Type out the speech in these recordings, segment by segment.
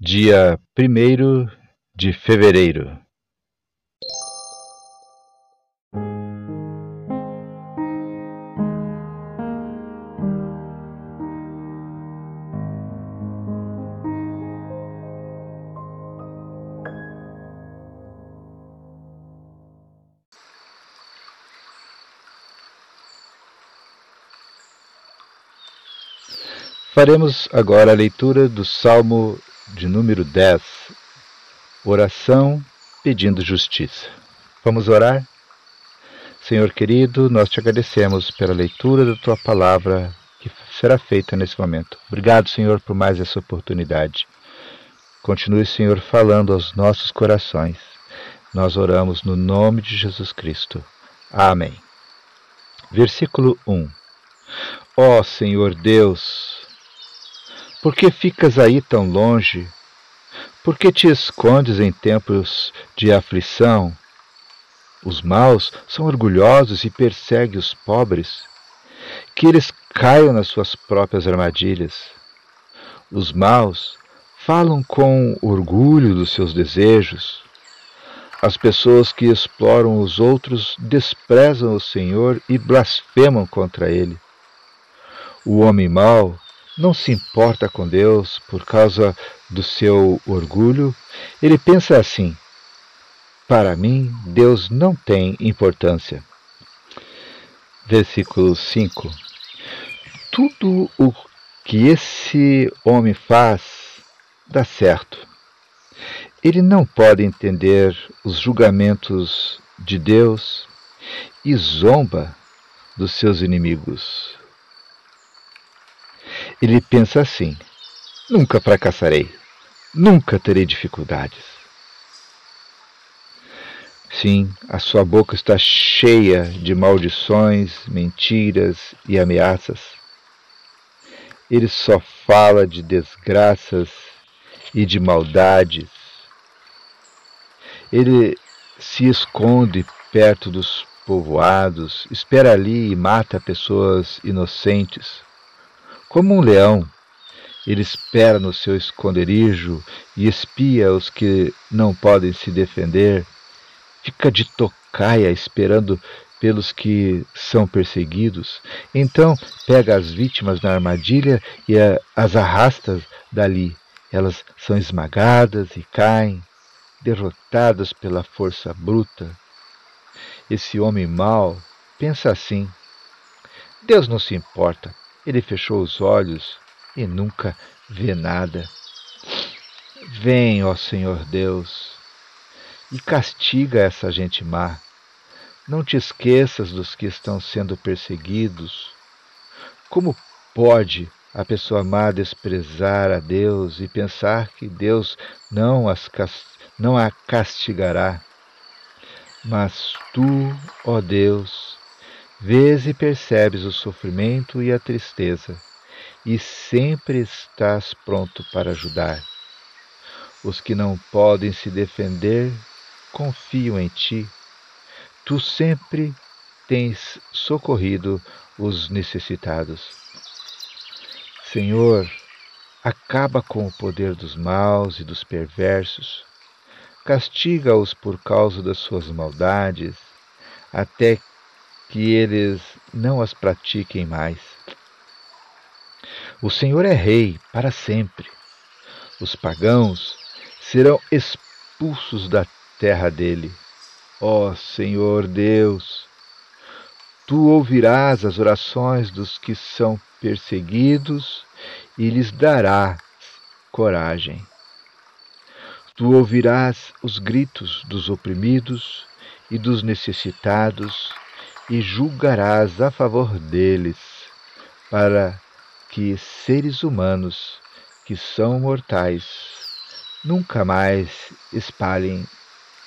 dia 1 de fevereiro. Faremos agora a leitura do Salmo de número 10, oração pedindo justiça. Vamos orar? Senhor querido, nós te agradecemos pela leitura da tua palavra que será feita nesse momento. Obrigado, Senhor, por mais essa oportunidade. Continue, Senhor, falando aos nossos corações. Nós oramos no nome de Jesus Cristo. Amém. Versículo 1. Ó Senhor Deus, por que ficas aí tão longe? Por que te escondes em tempos de aflição? Os maus são orgulhosos e perseguem os pobres. Que eles caiam nas suas próprias armadilhas. Os maus falam com orgulho dos seus desejos. As pessoas que exploram os outros desprezam o Senhor e blasfemam contra ele. O homem mau não se importa com Deus por causa do seu orgulho, ele pensa assim: para mim, Deus não tem importância. Versículo 5: Tudo o que esse homem faz dá certo. Ele não pode entender os julgamentos de Deus e zomba dos seus inimigos. Ele pensa assim: nunca fracassarei, nunca terei dificuldades. Sim, a sua boca está cheia de maldições, mentiras e ameaças. Ele só fala de desgraças e de maldades. Ele se esconde perto dos povoados, espera ali e mata pessoas inocentes. Como um leão, ele espera no seu esconderijo e espia os que não podem se defender. Fica de tocaia esperando pelos que são perseguidos. Então pega as vítimas na armadilha e as arrasta dali. Elas são esmagadas e caem, derrotadas pela força bruta. Esse homem mau pensa assim: Deus não se importa ele fechou os olhos e nunca vê nada. Vem, ó Senhor Deus, e castiga essa gente má. Não te esqueças dos que estão sendo perseguidos. Como pode a pessoa má desprezar a Deus e pensar que Deus não, as, não a castigará? Mas tu, ó Deus, Vês e percebes o sofrimento e a tristeza, e sempre estás pronto para ajudar. Os que não podem se defender confiam em ti. Tu sempre tens socorrido os necessitados. Senhor, acaba com o poder dos maus e dos perversos. Castiga-os por causa das suas maldades, até que eles não as pratiquem mais. O Senhor é Rei para sempre. Os pagãos serão expulsos da terra dele. Ó Senhor Deus, tu ouvirás as orações dos que são perseguidos e lhes darás coragem. Tu ouvirás os gritos dos oprimidos e dos necessitados e julgarás a favor deles, para que seres humanos que são mortais nunca mais espalhem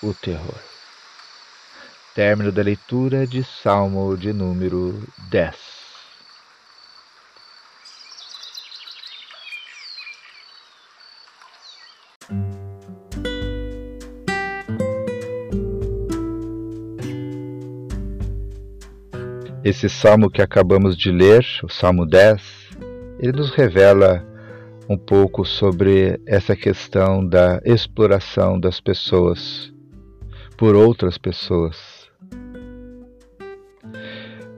o terror. Término da leitura de Salmo de número 10. Esse salmo que acabamos de ler, o Salmo 10, ele nos revela um pouco sobre essa questão da exploração das pessoas por outras pessoas.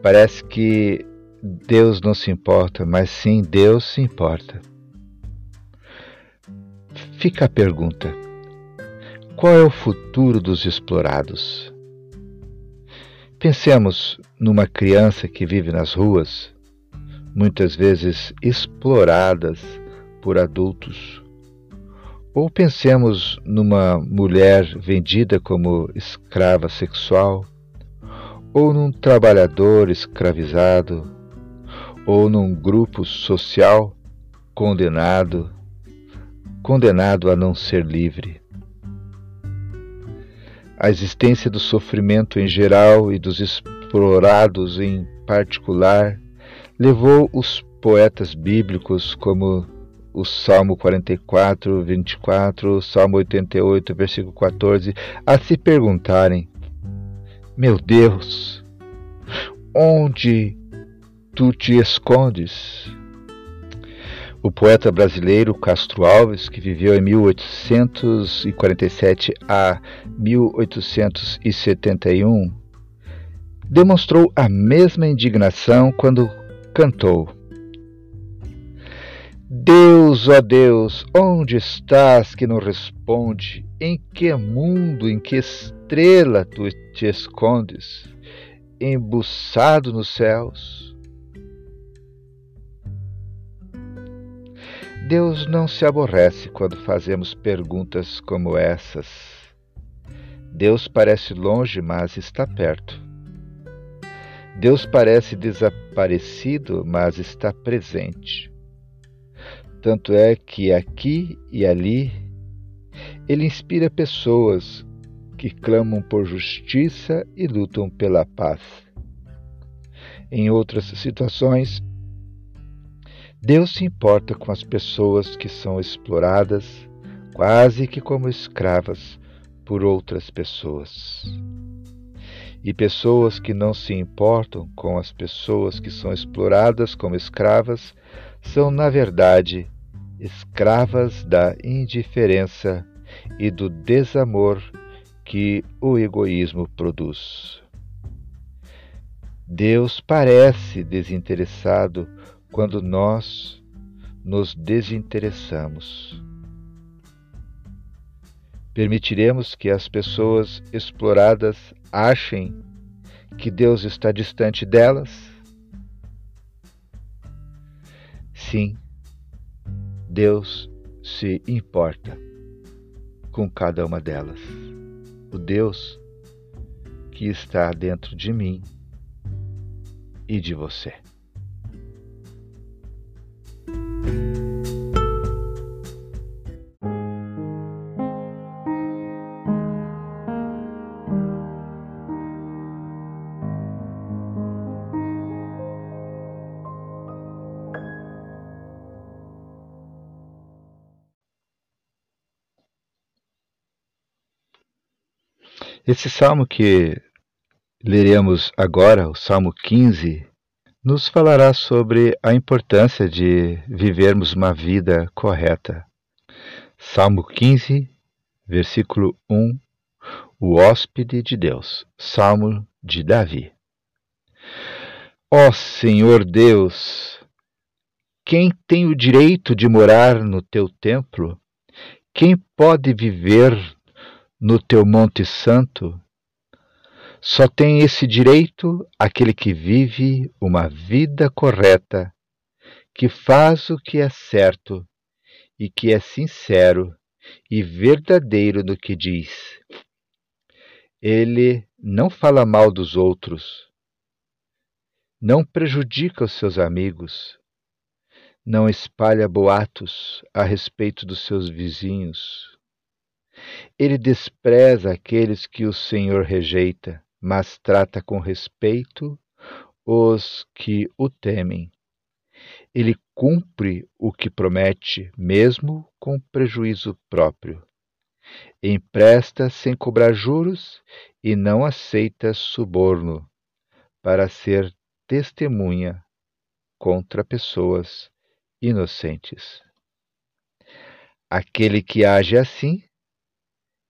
Parece que Deus não se importa, mas sim Deus se importa. Fica a pergunta: qual é o futuro dos explorados? Pensemos numa criança que vive nas ruas, muitas vezes exploradas por adultos. Ou pensemos numa mulher vendida como escrava sexual, ou num trabalhador escravizado, ou num grupo social condenado, condenado a não ser livre. A existência do sofrimento em geral e dos explorados em particular levou os poetas bíblicos como o Salmo 44, 24, o Salmo 88, versículo 14, a se perguntarem: Meu Deus, onde tu te escondes? O poeta brasileiro Castro Alves, que viveu em 1847 a 1871, demonstrou a mesma indignação quando cantou Deus, ó Deus, onde estás que não responde? Em que mundo, em que estrela tu te escondes? Embuçado nos céus? Deus não se aborrece quando fazemos perguntas como essas. Deus parece longe, mas está perto. Deus parece desaparecido, mas está presente. Tanto é que aqui e ali ele inspira pessoas que clamam por justiça e lutam pela paz. Em outras situações, Deus se importa com as pessoas que são exploradas, quase que como escravas, por outras pessoas. E pessoas que não se importam com as pessoas que são exploradas como escravas são, na verdade, escravas da indiferença e do desamor que o egoísmo produz. Deus parece desinteressado quando nós nos desinteressamos. Permitiremos que as pessoas exploradas achem que Deus está distante delas? Sim, Deus se importa com cada uma delas. O Deus que está dentro de mim e de você. Esse salmo que leremos agora, o Salmo 15, nos falará sobre a importância de vivermos uma vida correta. Salmo 15, versículo 1, o hóspede de Deus, Salmo de Davi. Ó Senhor Deus, quem tem o direito de morar no teu templo? Quem pode viver no teu Monte Santo, só tem esse direito aquele que vive uma vida correta, que faz o que é certo e que é sincero e verdadeiro no que diz. Ele não fala mal dos outros, não prejudica os seus amigos, não espalha boatos a respeito dos seus vizinhos ele despreza aqueles que o Senhor rejeita, mas trata com respeito os que o temem. Ele cumpre o que promete, mesmo com prejuízo próprio. Empresta sem cobrar juros e não aceita suborno para ser testemunha contra pessoas inocentes. Aquele que age assim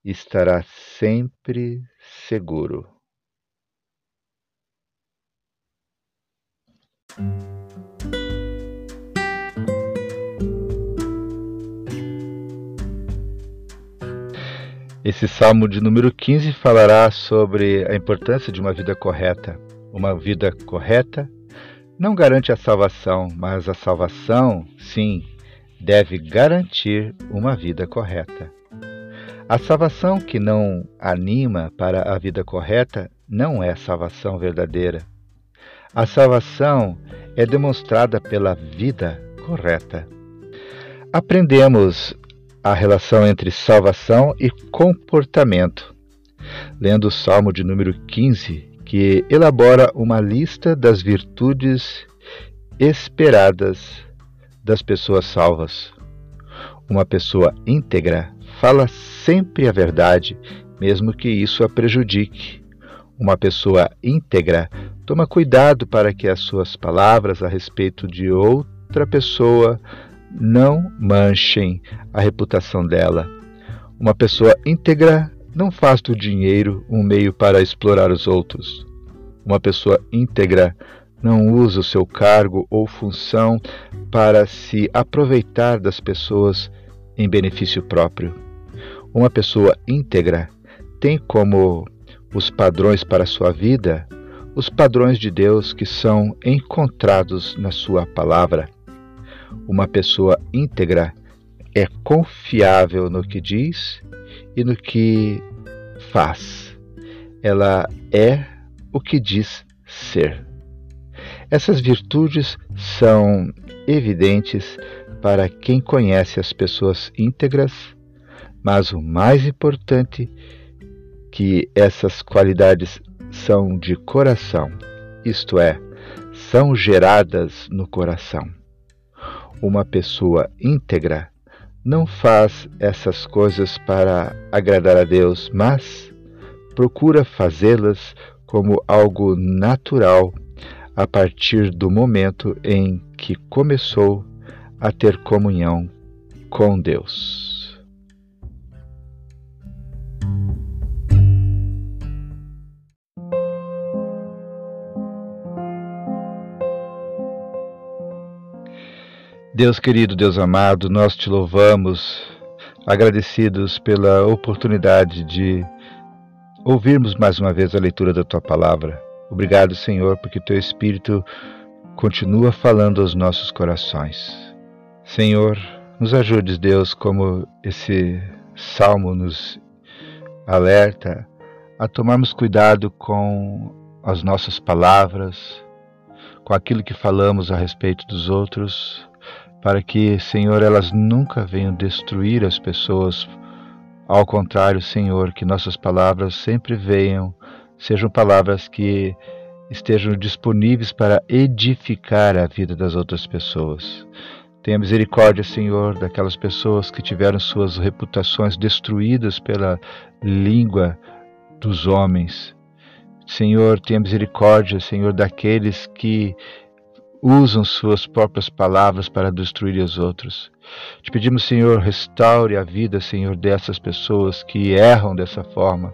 estará sempre seguro. Esse salmo de número 15 falará sobre a importância de uma vida correta. Uma vida correta não garante a salvação, mas a salvação, sim, deve garantir uma vida correta. A salvação que não anima para a vida correta não é salvação verdadeira. A salvação é demonstrada pela vida correta. Aprendemos a relação entre salvação e comportamento, lendo o Salmo de número 15, que elabora uma lista das virtudes esperadas das pessoas salvas. Uma pessoa íntegra fala sempre a verdade, mesmo que isso a prejudique. Uma pessoa íntegra toma cuidado para que as suas palavras a respeito de outra pessoa não manchem a reputação dela. Uma pessoa íntegra não faz do dinheiro um meio para explorar os outros. Uma pessoa íntegra não usa o seu cargo ou função para se aproveitar das pessoas em benefício próprio. Uma pessoa íntegra tem como os padrões para a sua vida os padrões de Deus que são encontrados na sua palavra. Uma pessoa íntegra é confiável no que diz e no que faz. Ela é o que diz ser. Essas virtudes são evidentes para quem conhece as pessoas íntegras, mas o mais importante que essas qualidades são de coração, isto é, são geradas no coração. Uma pessoa íntegra não faz essas coisas para agradar a Deus, mas procura fazê-las como algo natural a partir do momento em que começou a ter comunhão com Deus. Deus querido, Deus amado, nós te louvamos, agradecidos pela oportunidade de ouvirmos mais uma vez a leitura da tua palavra. Obrigado, Senhor, porque teu Espírito continua falando aos nossos corações. Senhor, nos ajudes, Deus, como esse salmo nos alerta a tomarmos cuidado com as nossas palavras, com aquilo que falamos a respeito dos outros, para que, Senhor, elas nunca venham destruir as pessoas. Ao contrário, Senhor, que nossas palavras sempre venham, sejam palavras que estejam disponíveis para edificar a vida das outras pessoas. Tenha misericórdia, Senhor, daquelas pessoas que tiveram suas reputações destruídas pela língua dos homens. Senhor, tenha misericórdia, Senhor, daqueles que usam suas próprias palavras para destruir os outros. Te pedimos, Senhor, restaure a vida, Senhor, dessas pessoas que erram dessa forma.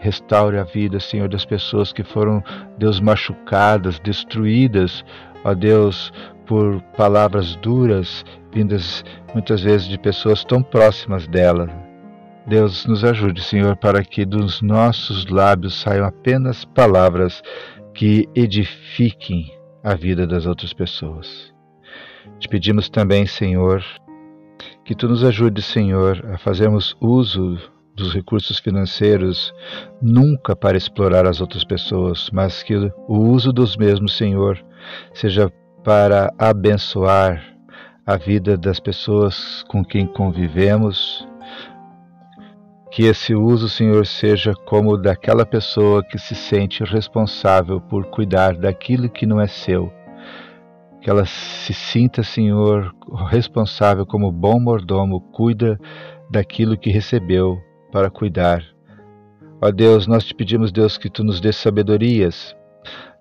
Restaure a vida, Senhor, das pessoas que foram, Deus, machucadas, destruídas, ó Deus, por palavras duras, vindas muitas vezes de pessoas tão próximas dela. Deus nos ajude, Senhor, para que dos nossos lábios saiam apenas palavras que edifiquem a vida das outras pessoas. Te pedimos também, Senhor, que tu nos ajude, Senhor, a fazermos uso dos recursos financeiros nunca para explorar as outras pessoas, mas que o uso dos mesmos, Senhor, seja para abençoar a vida das pessoas com quem convivemos que esse uso, Senhor, seja como daquela pessoa que se sente responsável por cuidar daquilo que não é seu. Que ela se sinta, Senhor, responsável como bom mordomo, cuida daquilo que recebeu para cuidar. Ó Deus, nós te pedimos, Deus, que tu nos dê sabedorias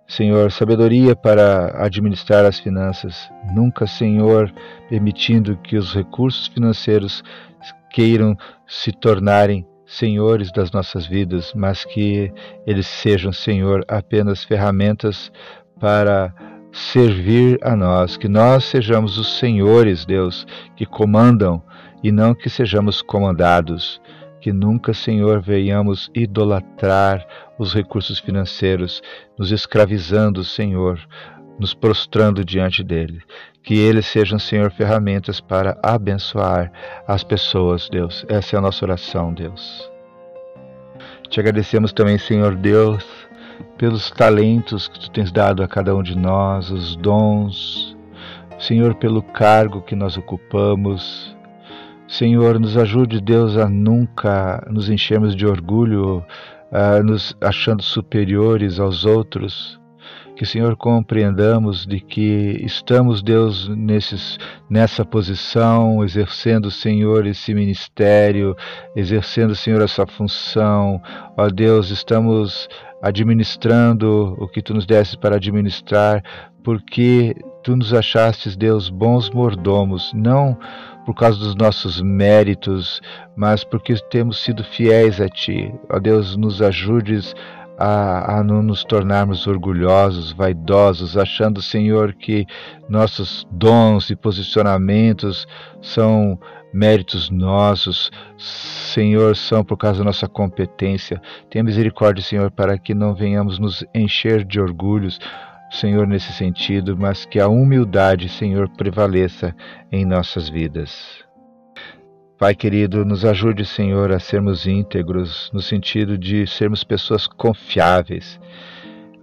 Senhor, sabedoria para administrar as finanças. Nunca, Senhor, permitindo que os recursos financeiros queiram se tornarem senhores das nossas vidas, mas que eles sejam, Senhor, apenas ferramentas para servir a nós, que nós sejamos os senhores, Deus, que comandam e não que sejamos comandados. Que nunca, Senhor, venhamos idolatrar os recursos financeiros, nos escravizando, Senhor, nos prostrando diante dele. Que eles sejam, Senhor, ferramentas para abençoar as pessoas, Deus. Essa é a nossa oração, Deus. Te agradecemos também, Senhor Deus, pelos talentos que tu tens dado a cada um de nós, os dons, Senhor, pelo cargo que nós ocupamos. Senhor, nos ajude, Deus, a nunca nos enchermos de orgulho, nos achando superiores aos outros. Que, Senhor, compreendamos de que estamos, Deus, nesses, nessa posição, exercendo, Senhor, esse ministério, exercendo, Senhor, essa função. Ó Deus, estamos administrando o que Tu nos deste para administrar, porque Tu nos achastes, Deus, bons mordomos, não por causa dos nossos méritos, mas porque temos sido fiéis a Ti. Ó Deus, nos ajudes a, a, não nos tornarmos orgulhosos, vaidosos, achando, Senhor, que nossos dons e posicionamentos são méritos nossos, Senhor, são por causa da nossa competência. Tenha misericórdia, Senhor, para que não venhamos nos encher de orgulhos, Senhor, nesse sentido, mas que a humildade, Senhor, prevaleça em nossas vidas. Pai querido, nos ajude, Senhor, a sermos íntegros, no sentido de sermos pessoas confiáveis.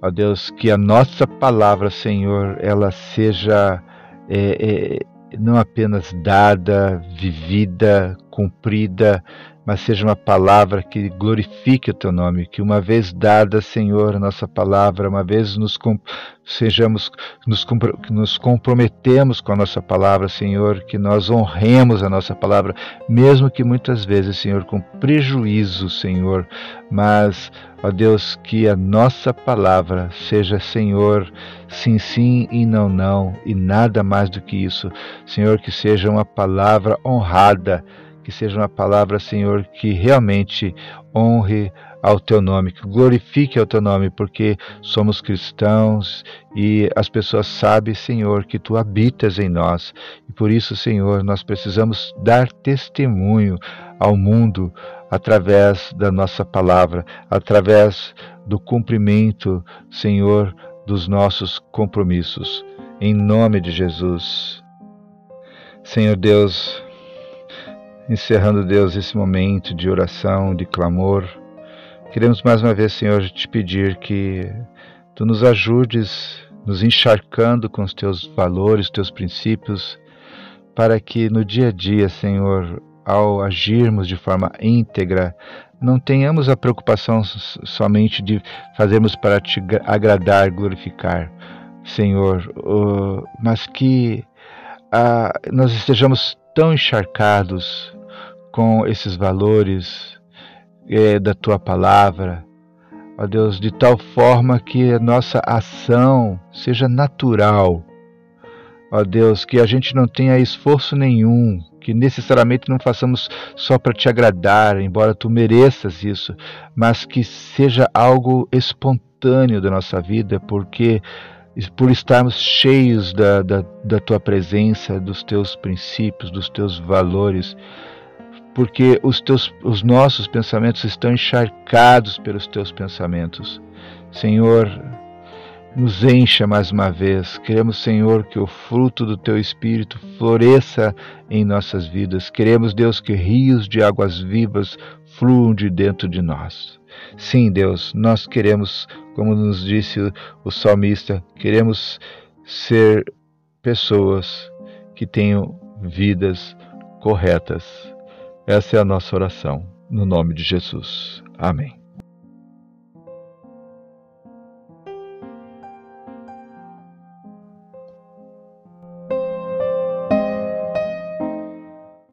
Ó Deus, que a nossa palavra, Senhor, ela seja é, é, não apenas dada, vivida, cumprida, mas seja uma palavra que glorifique o teu nome, que uma vez dada, Senhor, a nossa palavra, uma vez nos sejamos nos, nos comprometemos com a nossa palavra, Senhor, que nós honremos a nossa palavra, mesmo que muitas vezes, Senhor, com prejuízo, Senhor, mas ó Deus, que a nossa palavra seja, Senhor, sim, sim e não, não, e nada mais do que isso. Senhor, que seja uma palavra honrada, que seja uma palavra, Senhor, que realmente honre ao teu nome, que glorifique ao teu nome, porque somos cristãos e as pessoas sabem, Senhor, que tu habitas em nós. E por isso, Senhor, nós precisamos dar testemunho ao mundo através da nossa palavra, através do cumprimento, Senhor, dos nossos compromissos. Em nome de Jesus. Senhor Deus, encerrando, Deus, esse momento de oração, de clamor. Queremos mais uma vez, Senhor, te pedir que tu nos ajudes, nos encharcando com os teus valores, teus princípios, para que no dia a dia, Senhor, ao agirmos de forma íntegra, não tenhamos a preocupação somente de fazermos para te agradar, glorificar, Senhor, mas que ah, nós estejamos tão encharcados com esses valores é, da tua palavra, ó Deus, de tal forma que a nossa ação seja natural, ó Deus, que a gente não tenha esforço nenhum, que necessariamente não façamos só para te agradar, embora tu mereças isso, mas que seja algo espontâneo da nossa vida, porque por estarmos cheios da, da, da tua presença, dos teus princípios, dos teus valores, porque os, teus, os nossos pensamentos estão encharcados pelos teus pensamentos. Senhor, nos encha mais uma vez. Queremos, Senhor, que o fruto do teu Espírito floresça em nossas vidas. Queremos, Deus, que rios de águas vivas fluam de dentro de nós. Sim, Deus, nós queremos, como nos disse o salmista, queremos ser pessoas que tenham vidas corretas. Essa é a nossa oração, no nome de Jesus. Amém.